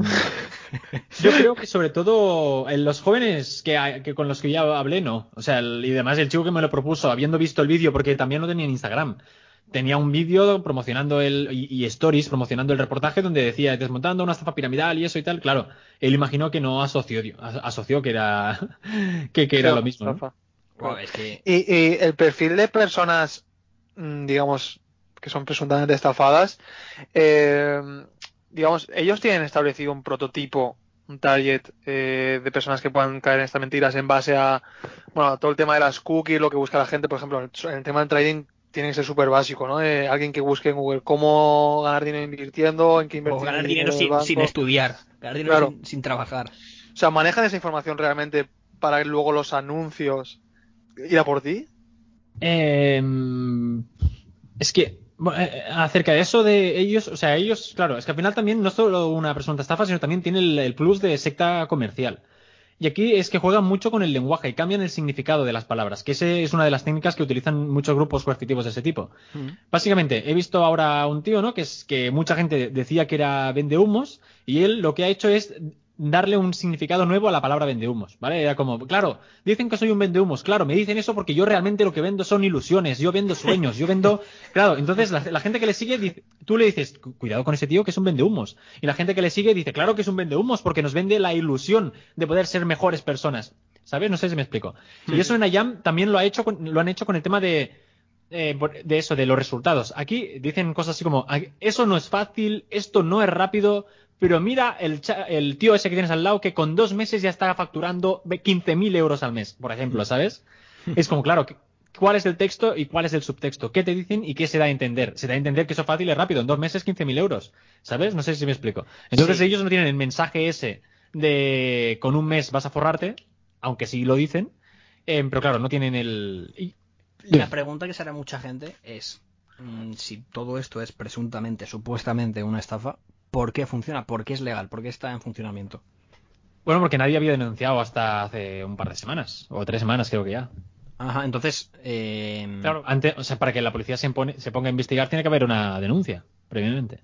yo creo que sobre todo en los jóvenes que, que con los que ya hablé, no. O sea, el- y además el chico que me lo propuso, habiendo visto el vídeo, porque también lo tenía en Instagram, tenía un vídeo promocionando el y, y stories promocionando el reportaje donde decía desmontando una estafa piramidal y eso y tal. Claro, él imaginó que no asoció, as- asoció que era que, que era lo mismo. ¿no? estafa. Buah, es que Y, y el perfil de personas, mm, digamos, que son presuntamente estafadas, eh, digamos, ellos tienen establecido un prototipo, un target eh, de personas que puedan caer en estas mentiras en base a, bueno, a todo el tema de las cookies, lo que busca la gente, por ejemplo, en el tema del trading tiene que ser súper básico, ¿no? Eh, alguien que busque en Google cómo ganar dinero invirtiendo, en qué o invertir ganar el dinero sin, estudiar, ganar dinero Claro. sin, sin trabajar. O sea, manejan esa información realmente para que luego los anuncios ir a por ti. Eh, es que bueno, eh, acerca de eso de ellos, o sea, ellos, claro, es que al final también no es solo una presunta estafa, sino también tiene el, el plus de secta comercial. Y aquí es que juegan mucho con el lenguaje y cambian el significado de las palabras, que ese es una de las técnicas que utilizan muchos grupos coercitivos de ese tipo. Básicamente, he visto ahora a un tío, ¿no? Que es que mucha gente decía que era vendehumos y él lo que ha hecho es darle un significado nuevo a la palabra vendehumos, ¿vale? Era como, claro, dicen que soy un vendehumos, claro, me dicen eso porque yo realmente lo que vendo son ilusiones, yo vendo sueños, yo vendo, claro, entonces la, la gente que le sigue, dice- tú le dices, "Cu- cuidado con ese tío que es un vendehumos, y la gente que le sigue dice, claro que es un vendehumos porque nos vende la ilusión de poder ser mejores personas, ¿sabes? No sé si me explico. Y eso en Ayam también lo ha hecho, con- lo han hecho con el tema de, eh, de eso, de los resultados. Aquí dicen cosas así como, "Ah, eso no es fácil, esto no es rápido, pero mira el, tío ese que tienes al lado que con dos meses ya está facturando ve- 15.000 euros al mes, por ejemplo, ¿sabes? Es como, claro, ¿cuál es el texto y cuál es el subtexto? ¿Qué te dicen y qué se da a entender? Se da a entender que eso es fácil y rápido, en dos meses 15.000 euros, ¿sabes? No sé si me explico. Entonces Sí. ellos no tienen el mensaje ese de con un mes vas a forrarte, aunque sí lo dicen, eh, pero claro, no tienen el... y- La pregunta que se hará mucha gente es mm, si todo esto es presuntamente, supuestamente una estafa, ¿por qué funciona? ¿Por qué es legal? ¿Por qué está en funcionamiento? Bueno, porque nadie había denunciado hasta hace un par de semanas, o tres semanas creo que ya. Ajá, entonces, eh, Claro, antes, o sea, para que la policía se, impone- se ponga a investigar tiene que haber una denuncia previamente.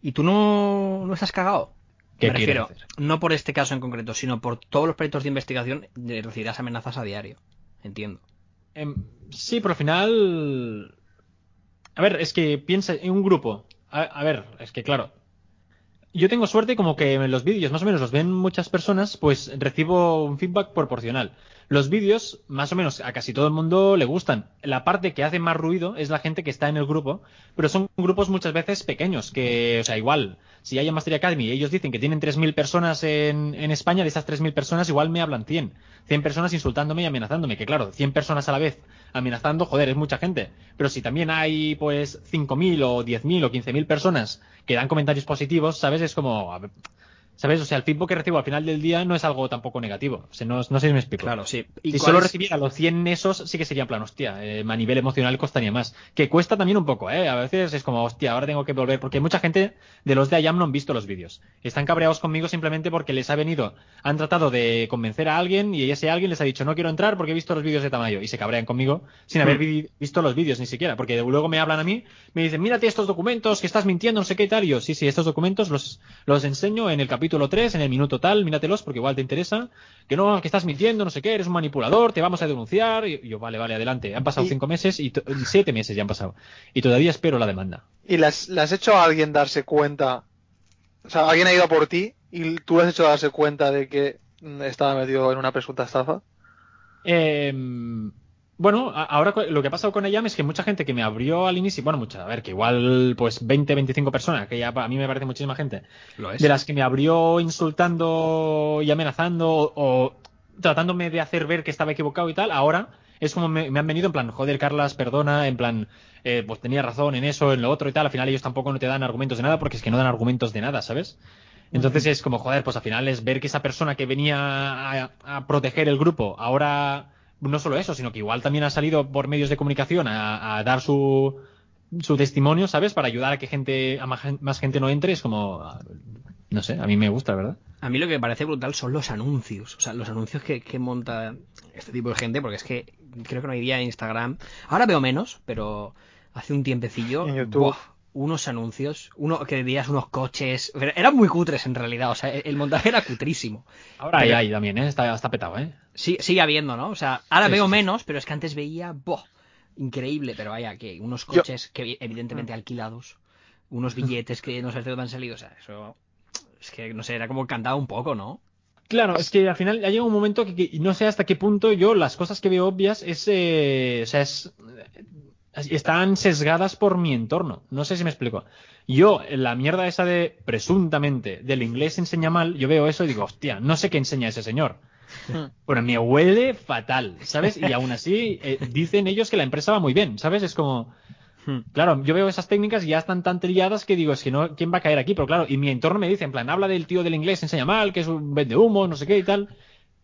¿Y tú no, no estás cagado? ¿Qué Me refiero, hacer? no por este caso en concreto, sino por todos los proyectos de investigación, recibirás amenazas a diario. Entiendo. Em, sí, pero al final... A ver, es que piensa en un grupo. A, ver, es que claro. Yo tengo suerte como que en los vídeos más o menos los ven muchas personas, pues recibo un feedback proporcional. Los vídeos, más o menos, a casi todo el mundo le gustan. La parte que hace más ruido es la gente que está en el grupo, pero son grupos muchas veces pequeños, que, o sea, igual, si hay en Mastery Academy y ellos dicen que tienen 3.000 personas en, en España, de esas 3.000 personas igual me hablan 100. 100 personas insultándome y amenazándome, que claro, 100 personas a la vez amenazando, joder, es mucha gente. Pero si también hay, pues, 5.000 o 10.000 o 15.000 personas que dan comentarios positivos, ¿sabes? Es como, ¿sabes? O sea, el feedback que recibo al final del día no es algo tampoco negativo. O sea, no, no sé si me explico. Claro, sí. Si cuál solo es- recibiera los 100 esos, sí que sería en plan, hostia, eh, a nivel emocional costaría más. Que cuesta también un poco, ¿eh? A veces es como, hostia, ahora tengo que volver. Porque mucha gente de los de Ayam no han visto los vídeos. Están cabreados conmigo simplemente porque les ha venido, han tratado de convencer a alguien y ese alguien les ha dicho, no quiero entrar porque he visto los vídeos de Tamayo. Y se cabrean conmigo sin haber vi- visto los vídeos ni siquiera. Porque luego me hablan a mí, me dicen, mírate estos documentos, que estás mintiendo, no sé qué y tal. Y yo, sí, sí, estos documentos los, los enseño en el capítulo 3, en el minuto tal, míratelos porque igual te interesa. Que no, que estás mintiendo, no sé qué, eres un manipulador, te vamos a denunciar. Y yo, vale, vale, adelante. Han pasado Y- cinco meses y y siete meses ya han pasado. Y todavía espero la demanda. ¿Y le has, hecho a alguien darse cuenta? O sea, alguien ha ido a por ti y tú le has hecho darse cuenta de que mm, estaba metido en una presunta estafa. Eh, bueno, ahora lo que ha pasado con Ayam es que mucha gente que me abrió al inicio, bueno, mucha, a ver, que igual pues 20, 25 personas, que ya a mí me parece muchísima gente, Lo es. de las que me abrió insultando y amenazando o, o tratándome de hacer ver que estaba equivocado y tal, ahora es como me, me han venido en plan, joder, Carlas, perdona, en plan, eh, pues tenía razón en eso, en lo otro y tal, al final ellos tampoco no te dan argumentos de nada porque es que no dan argumentos de nada, ¿sabes? Entonces es como, joder, pues al final es ver que esa persona que venía a, a proteger el grupo, ahora no solo eso, sino que igual también ha salido por medios de comunicación a, a dar su, su testimonio, ¿sabes? Para ayudar a que gente, a más, más gente no entre, es como, no sé, a mí me gusta, ¿verdad? A mí lo que me parece brutal son los anuncios. O sea, los anuncios que, que monta este tipo de gente, porque es que creo que no hay día en Instagram. Ahora veo menos, pero hace un tiempecillo. En YouTube. unos anuncios, uno que veías unos coches. Eran muy cutres en realidad. O sea, el montaje era cutrísimo. Ahora Pero- hay, hay también, ¿eh? Está, está petado, ¿eh? Sí, sigue habiendo, ¿no? O sea, ahora Sí, veo sí, menos, pero es que antes veía. ¡boh! increíble, pero vaya, que unos Yo- coches que evidentemente Mm. alquilados, unos billetes que no sé de dónde han salido, o sea, eso es que no sé, era como cantaba un poco, ¿no? Claro, es que al final ya llega un momento que, que no sé hasta qué punto yo las cosas que veo obvias es, eh, o sea, es, eh, están sesgadas por mi entorno. No sé si me explico. Yo, la mierda esa de presuntamente del inglés enseña mal, yo veo eso y digo, hostia, no sé qué enseña ese señor. Bueno, me huele fatal, ¿sabes? Y aún así eh, dicen ellos que la empresa va muy bien, ¿sabes? Es como, Claro, yo veo esas técnicas y ya están tan trilladas que digo, es que no, ¿quién va a caer aquí? Pero claro, y mi entorno me dice, en plan, habla del tío del inglés, enseña mal, que es un vende humo, no sé qué y tal.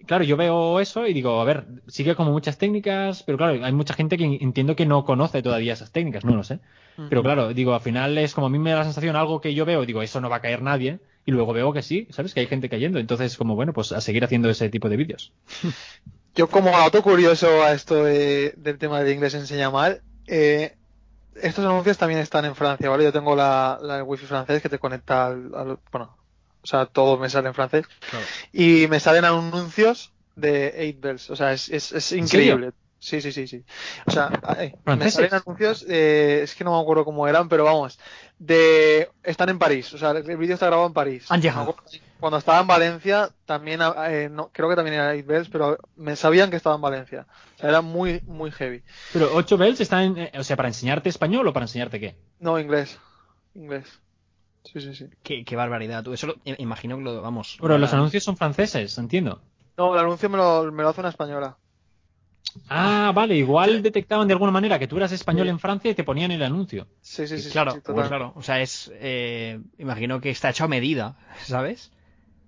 Claro, yo veo eso y digo, a ver, sigue como muchas técnicas, pero claro, hay mucha gente que entiendo que no conoce todavía esas técnicas, no lo sé. Pero claro, digo, al final es como a mí me da la sensación, algo que yo veo, digo, eso no va a caer nadie, y luego veo que sí, ¿sabes? Que hay gente cayendo. Entonces, como bueno, pues a seguir haciendo ese tipo de vídeos. Yo como dato curioso a esto de- del tema del inglés enseña mal, eh, estos anuncios también están en Francia, ¿vale? Yo tengo la, la wifi francés que te conecta al, al- bueno, o sea, todo me sale en francés Claro. y me salen anuncios de 8 bells, o sea, es, es, es increíble. Sí, sí, sí, sí. O sea, me salen anuncios, eh, es que no me acuerdo cómo eran, pero vamos, de están en París, o sea, el vídeo está grabado en París. Han Me llegado. Cuando estaba en Valencia, también, eh, no, creo que también era 8 bells, pero me sabían que estaba en Valencia. O sea, era muy, muy heavy. Pero 8 bells están, en- eh, o sea, para enseñarte español o para enseñarte qué? No, inglés. Inglés. Sí, sí, sí. Qué, qué barbaridad, tú. Eso lo, imagino que lo, vamos. Pero los anuncios son franceses, entiendo. No, el anuncio me lo, me lo hace una española. Ah, vale, igual detectaban de alguna manera que tú eras español Sí. en Francia y te ponían el anuncio. Sí, sí, sí. sí, claro, sí, pues claro. O sea, es. eh, imagino que está hecho a medida, ¿sabes?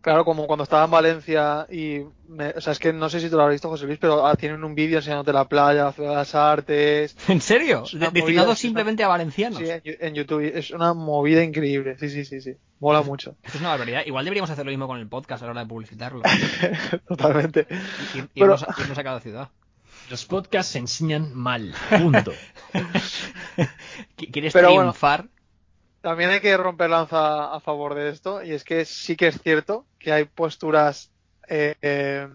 Claro, como cuando estaba en Valencia y... me- o sea, es que no sé si tú lo has visto, José Luis, pero ah, tienen un vídeo enseñándote la playa, la ciudad de las artes. ¿En serio? De- destinado simplemente a valencianos. Sí, en, en YouTube. Es una movida increíble. Sí, sí, sí, sí. Mola mucho. Esto es una barbaridad. Igual deberíamos hacer lo mismo con el podcast a la hora de publicitarlo. Totalmente. Ir- ir- Pero- irnos, a, irnos a cada ciudad. Los podcasts se enseñan mal, punto. Qu- ¿Quieres Pero bueno. También hay que romper lanza a favor de esto, y es que sí que es cierto que hay posturas, eh, eh,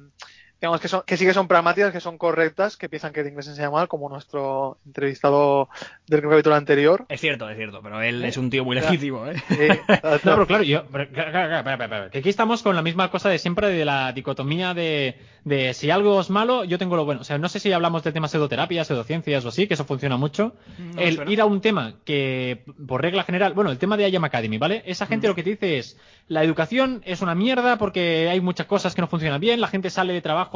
digamos, que, son, que sí que son pragmáticas, que son correctas, que piensan que el inglés enseña mal, como nuestro entrevistado del capítulo anterior. Es cierto, es cierto, pero él es un tío muy legítimo, ¿eh? Sí, No, pero claro, yo, pero, claro, claro, claro, espera, espera, que aquí estamos con la misma cosa de siempre de la dicotomía de, de si algo es malo, yo tengo lo bueno. O sea, no sé si hablamos del tema pseudoterapias, pseudociencias o así, que eso funciona mucho. No el ir a un tema que, por regla general, bueno, el tema de IAM Academy, ¿vale? Esa gente lo que te dice es, la educación es una mierda porque hay muchas cosas que no funcionan bien, la gente sale de trabajo,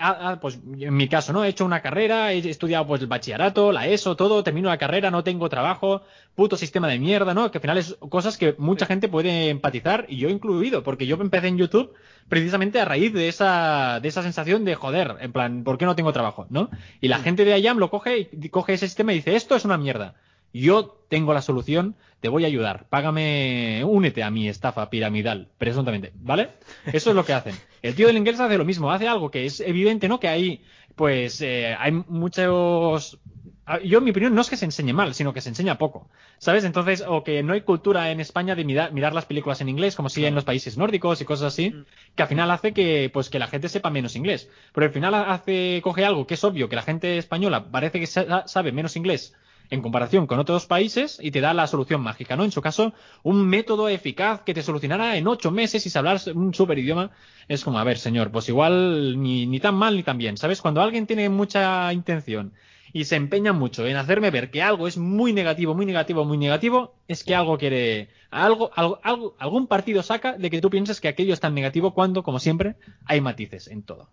ah, ah, pues en mi caso, ¿no? He hecho una carrera, he estudiado pues el bachillerato, la ESO, todo, termino la carrera, no tengo trabajo, puto sistema de mierda, ¿no? Que al final es cosas que mucha gente puede empatizar y yo incluido, porque yo empecé en YouTube precisamente a raíz de esa, de esa sensación de joder, en plan, ¿por qué no tengo trabajo? ¿No? Y la gente de IAM lo coge y coge ese sistema y dice, esto es una mierda. Yo tengo la solución, te voy a ayudar, págame, únete a mi estafa piramidal, presuntamente, ¿vale? Eso es lo que hacen. El tío del inglés hace lo mismo, hace algo que es evidente, ¿no? Que hay, pues, eh, hay muchos... ah, Yo, en mi opinión, no es que se enseñe mal, sino que se enseña poco, ¿sabes? Entonces, o que no hay cultura en España de mirar, mirar las películas en inglés, como si en los países nórdicos y cosas así, Mm. que al final hace que, pues, que la gente sepa menos inglés. Pero al final hace, coge algo que es obvio, que la gente española parece que sa- sabe menos inglés en comparación con otros países y te da la solución mágica, ¿no? En su caso, un método eficaz que te solucionará en ocho meses y si hablas un super idioma. Es como, a ver, señor, pues igual ni, ni tan mal ni tan bien, ¿sabes? Cuando alguien tiene mucha intención y se empeña mucho en hacerme ver que algo es muy negativo, muy negativo, muy negativo, es que algo quiere, algo, algo, algo algún partido saca de que tú pienses que aquello es tan negativo cuando, como siempre, hay matices en todo.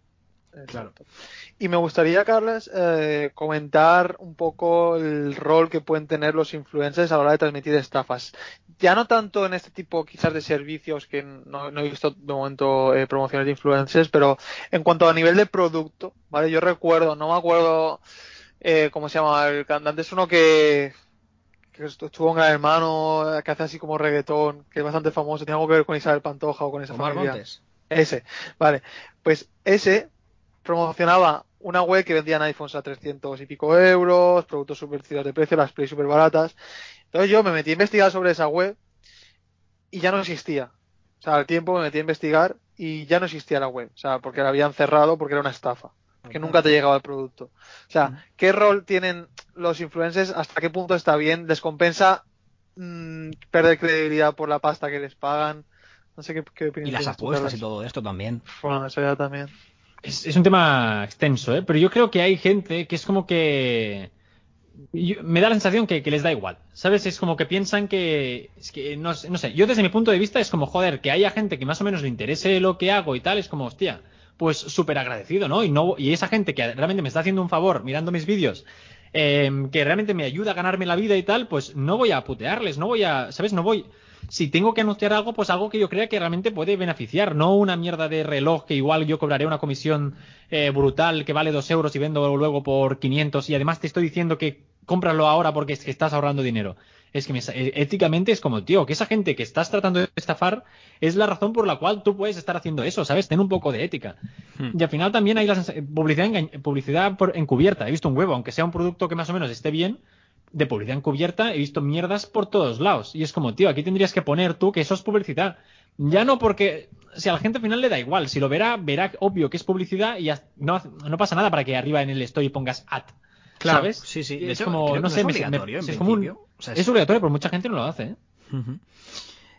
Exacto. Y me gustaría, Carles, eh, comentar un poco el rol que pueden tener los influencers a la hora de transmitir estafas. Ya no tanto en este tipo quizás de servicios que no, no he visto de momento eh, promociones de influencers, pero en cuanto a nivel de producto, ¿vale? Yo recuerdo, no me acuerdo eh, cómo se llama el cantante, es uno que, que estu- estuvo en Gran Hermano, que hace así como reggaetón, que es bastante famoso, tiene algo que ver con Isabel Pantoja o con esa Omar familia. Montes. Ese, vale. Pues ese promocionaba una web que vendían iPhones a 300 y pico euros, productos subversivos de precio, las Play súper baratas. Entonces yo me metí a investigar sobre esa web y ya no existía. O sea, al tiempo me metí a investigar y ya no existía la web. O sea, porque la habían cerrado porque era una estafa. que nunca te llegaba el producto. O sea, ¿qué rol tienen los influencers? ¿Hasta qué punto está bien? ¿Les compensa mm, perder credibilidad por la pasta que les pagan? No sé qué, qué opinión Y las apuestas y todo esto también. Bueno, eso ya también. Es, un tema extenso, ¿eh? Pero yo creo que hay gente que es como que... me da la sensación que, que les da igual, ¿sabes? Es como que piensan que... Es que no, no sé, yo desde mi punto de vista es como, joder, que haya gente que más o menos le interese lo que hago y tal, es como, hostia, pues súper agradecido, ¿no? Y, no y esa gente que realmente me está haciendo un favor mirando mis vídeos, eh, que realmente me ayuda a ganarme la vida y tal, pues no voy a putearles, no voy a, ¿sabes? No voy... Si tengo que anunciar algo, pues algo que yo crea que realmente puede beneficiar, no una mierda de reloj que igual yo cobraré una comisión eh, brutal que vale dos euros y vendo luego por 500 y además te estoy diciendo que cómpralo ahora porque es que estás ahorrando dinero. Es que me eh, éticamente es como, tío, que esa gente que estás tratando de estafar es la razón por la cual tú puedes estar haciendo eso, ¿sabes? Ten un poco de ética. Hmm. Y al final también hay la publicidad, publicidad por- encubierta. He visto un huevo, aunque sea un producto que más o menos esté bien, de publicidad encubierta, he visto mierdas por todos lados. Y es como, tío, aquí tendrías que poner tú que eso es publicidad. Ya no porque, si a la gente al final le da igual, si lo verá, verá obvio que es publicidad y ya no, no pasa nada para que arriba en el story pongas ad. Claro, ¿Sabes? sí, sí. De es hecho, como, no no sé, es obligatorio, me- en es como un- principio. O sea, es obligatorio, pero mucha gente no lo hace, ¿eh? Ujú.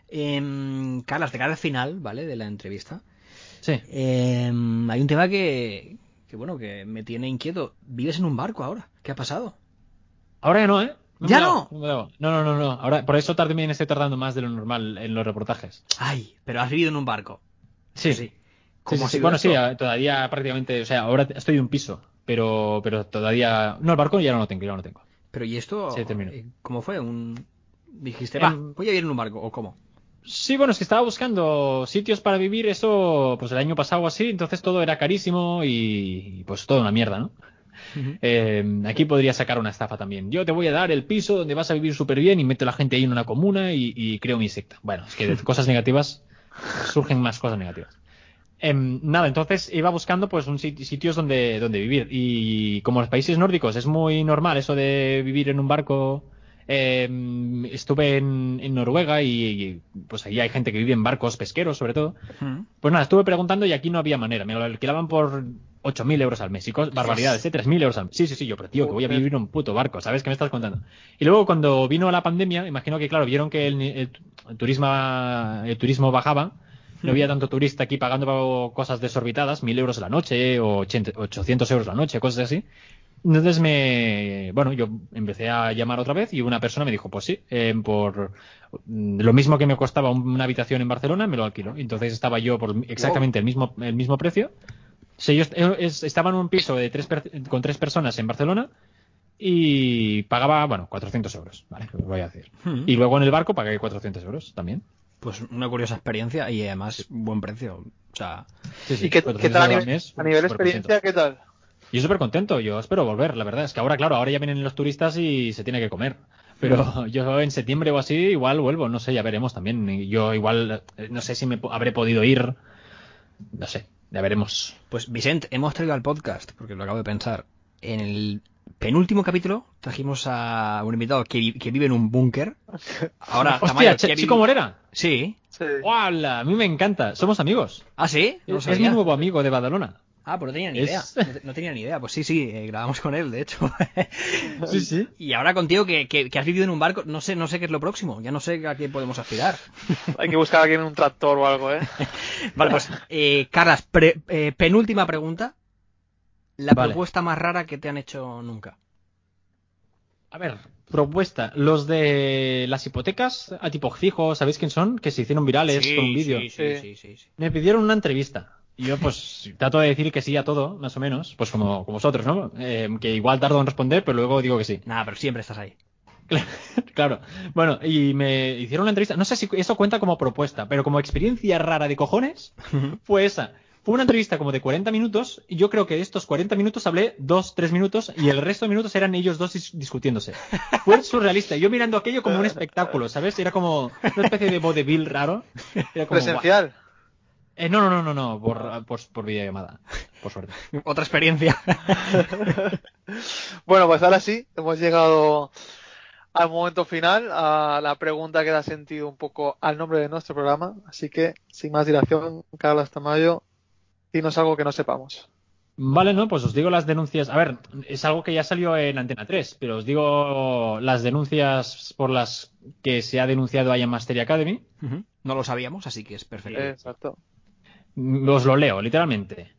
Em, Carlas, de cara al final, ¿vale? De la entrevista. Sí. em, hay un tema que, que, bueno, que me tiene inquieto. ¿Vives en un barco ahora? ¿Qué ha pasado? Ahora ya no, ¿eh? he ¿Ya no? No, no, no, no. Ahora, por eso también estoy tardando más de lo normal en los reportajes. Ay, pero has vivido en un barco. Sí, Sí. ¿Cómo sí, Bueno, esto? sí, a- todavía prácticamente, o sea, ahora estoy en un piso, pero, pero todavía, no, el barco ya no lo tengo, ya no lo tengo. Pero ¿y esto? Sí, termino. eh, ¿Cómo fue? Un... Dijiste, va, Em, voy a vivir en un barco, ¿o cómo? Sí, bueno, es que estaba buscando sitios para vivir, eso, pues el año pasado así, entonces todo era carísimo y, y, pues todo una mierda, ¿no? Eh, aquí podría sacar una estafa también. Yo te voy a dar el piso donde vas a vivir súper bien y meto a la gente ahí en una comuna y, y creo mi secta. Bueno, es que de cosas negativas surgen más cosas negativas. Em, nada, entonces iba buscando pues un sit- sitios donde, donde vivir. Y como los países nórdicos es muy normal eso de vivir en un barco. Em, estuve en, en Noruega y, y, pues ahí hay gente que vive en barcos pesqueros sobre todo. Pues nada, estuve preguntando y aquí no había manera. Me lo alquilaban por 8.000 euros al mes. Y barbaridades, ¿eh? 3.000 euros al mes. Sí, sí, sí, yo, pero tío, que voy a vivir en un puto barco, ¿sabes qué me estás contando? Y luego cuando vino la pandemia, imagino que, claro, vieron que el, el- el turismo, el turismo bajaba. No había tanto turista aquí pagando cosas desorbitadas, 1.000 euros a la noche o 80 800 euros a la noche, cosas así. Entonces me, bueno, yo empecé a llamar otra vez y una persona me dijo, pues sí, eh, por mm, lo mismo que me costaba un- una habitación en Barcelona, me lo alquiló. Entonces estaba yo por exactamente el mismo, el mismo precio. Sí, yo eh, es- estaba en un piso de tres per- con tres personas en Barcelona y pagaba, bueno, 400 euros, ¿vale? Os voy a decir. Ujú. Y luego en el barco pagué 400 euros también. Pues una curiosa experiencia y además buen precio. O sea, Sí, sí, ¿Y qué, 400 qué tal a nivel, mes, a nivel contento. experiencia? ¿Qué tal? Yo súper contento, yo espero volver, la verdad. Es que ahora, claro, ahora ya vienen los turistas y se tiene que comer. Pero yo en septiembre o así igual vuelvo, no sé, ya veremos también. Yo igual, eh, no sé si me habré podido ir, no sé, ya veremos. pues Vicente, hemos traído al podcast, porque lo acabo de pensar, en el penúltimo capítulo trajimos a un invitado que, vi- que vive en un búnker. Ahora, Hostia, Tamayo, Ch- ¿qué Chico Morera. Sí. Sí. ¡Hola! A mí me encanta. Somos amigos. ¿Ah, sí? No es, mi nuevo amigo de Badalona. Ah, pues no tenía ni Es- idea. No, no tenía ni idea. Pues sí, sí, eh, grabamos con él, de hecho. Sí, sí. Y ahora contigo que, que- que has vivido en un barco, no sé, no sé qué es lo próximo. Ya no sé a qué podemos aspirar. Hay que buscar a alguien en un tractor o algo, ¿eh? Vale, pues, eh, Carlas, pre- eh, penúltima pregunta. La Vale. propuesta más rara que te han hecho nunca. A ver, propuesta. Los de las hipotecas a tipo fijo, ¿sabéis quién son? Que se hicieron virales con un vídeo. Sí, Sí. sí, sí, sí. Me pidieron una entrevista. Y yo, pues, trato de decir que sí a todo, más o menos. Pues como, como vosotros, ¿no? Eh, que igual tardo en responder, pero luego digo que sí. Nada, pero siempre estás ahí. Claro. Bueno, y me hicieron una entrevista. No sé si eso cuenta como propuesta, pero como experiencia rara de cojones, fue esa. Fue una entrevista como de 40 minutos, y yo creo que de estos 40 minutos hablé 2, 3 minutos, y el resto de minutos eran ellos dos dis- discutiéndose. Fue surrealista. Yo mirando aquello como un espectáculo, ¿sabes? Era como una especie de vodevil raro. Era como, Presencial. Eh, no, no, no, no, no, por, por, por videollamada, por suerte. Otra experiencia. Bueno, pues ahora sí, hemos llegado al momento final, a la pregunta que da sentido un poco al nombre de nuestro programa. Así que, sin más dilación, Carlos Tamayo, dinos algo que no sepamos. Vale, no, pues os digo las denuncias. A ver, es algo que ya salió en Antena 3, pero os digo las denuncias por las que se ha denunciado a Ian Mastery Academy. No lo sabíamos, así que es perfecto. Exacto. Os lo leo, literalmente.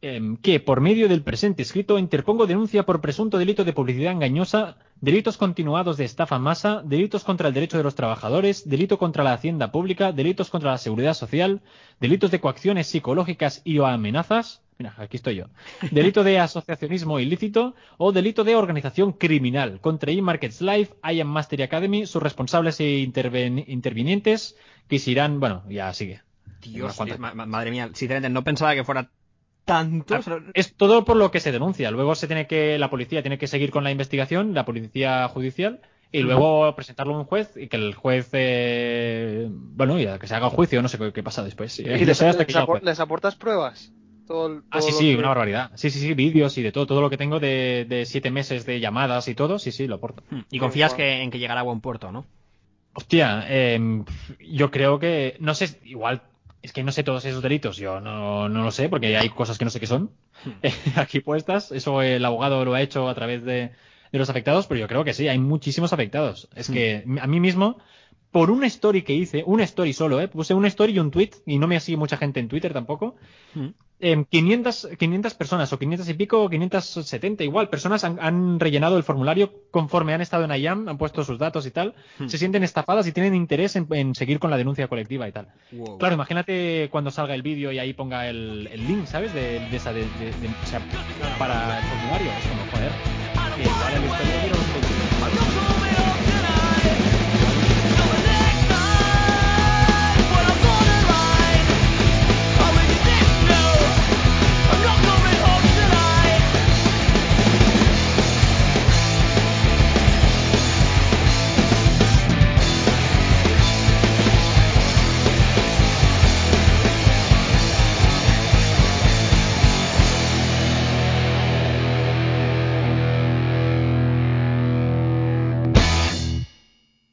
Em, que por medio del presente escrito interpongo denuncia por presunto delito de publicidad engañosa, delitos continuados de estafa masa, delitos contra el derecho de los trabajadores, delito contra la hacienda pública, delitos contra la seguridad social, delitos de coacciones psicológicas y o amenazas. Mira, aquí estoy yo. Delito de asociacionismo ilícito o delito de organización criminal contra eMarkets Life, IAM Mastery Academy, sus responsables e intervinientes que se irán, bueno, ya sigue. Dios, ma- madre mía, sinceramente no pensaba que fuera tanto. Ah, Es todo por lo que se denuncia. Luego se tiene que, la policía tiene que seguir con la investigación, la policía judicial, y luego presentarlo a un juez y que el juez, eh, bueno, ya que se haga un juicio, no sé qué, qué pasa después. ¿Y les, sé hasta que les llega el apor- juez. les aportas pruebas? Todo, el- Ah, sí, sí, que- una barbaridad. Sí, sí, sí, vídeos y de todo, todo lo que tengo de, de siete meses de llamadas y todo, sí, sí, lo aporto. Hmm. Y confías Bueno. que, en que llegará a buen puerto, ¿no? Hostia, eh, yo creo que, no sé, igual, es que no sé todos esos delitos, yo no, no lo sé, porque hay cosas que no sé qué son eh, aquí puestas. Eso el abogado lo ha hecho a través de, de los afectados, pero yo creo que sí, hay muchísimos afectados. Es que a mí mismo, por una story que hice, una story solo, eh, puse una story y un tweet, y no me sigue mucha gente en Twitter tampoco, Hmm. Em, 500, 500 personas, o 500 y pico, o 570, igual, personas han, han rellenado el formulario conforme han estado en IAM, han puesto sus datos y tal, Hmm. se sienten estafadas y tienen interés en, en seguir con la denuncia colectiva y tal. Wow. Claro, imagínate cuando salga el vídeo y ahí ponga el, el link, ¿sabes? De, de esa, de, de- de- o sea, para el formulario, es como, joder, que igual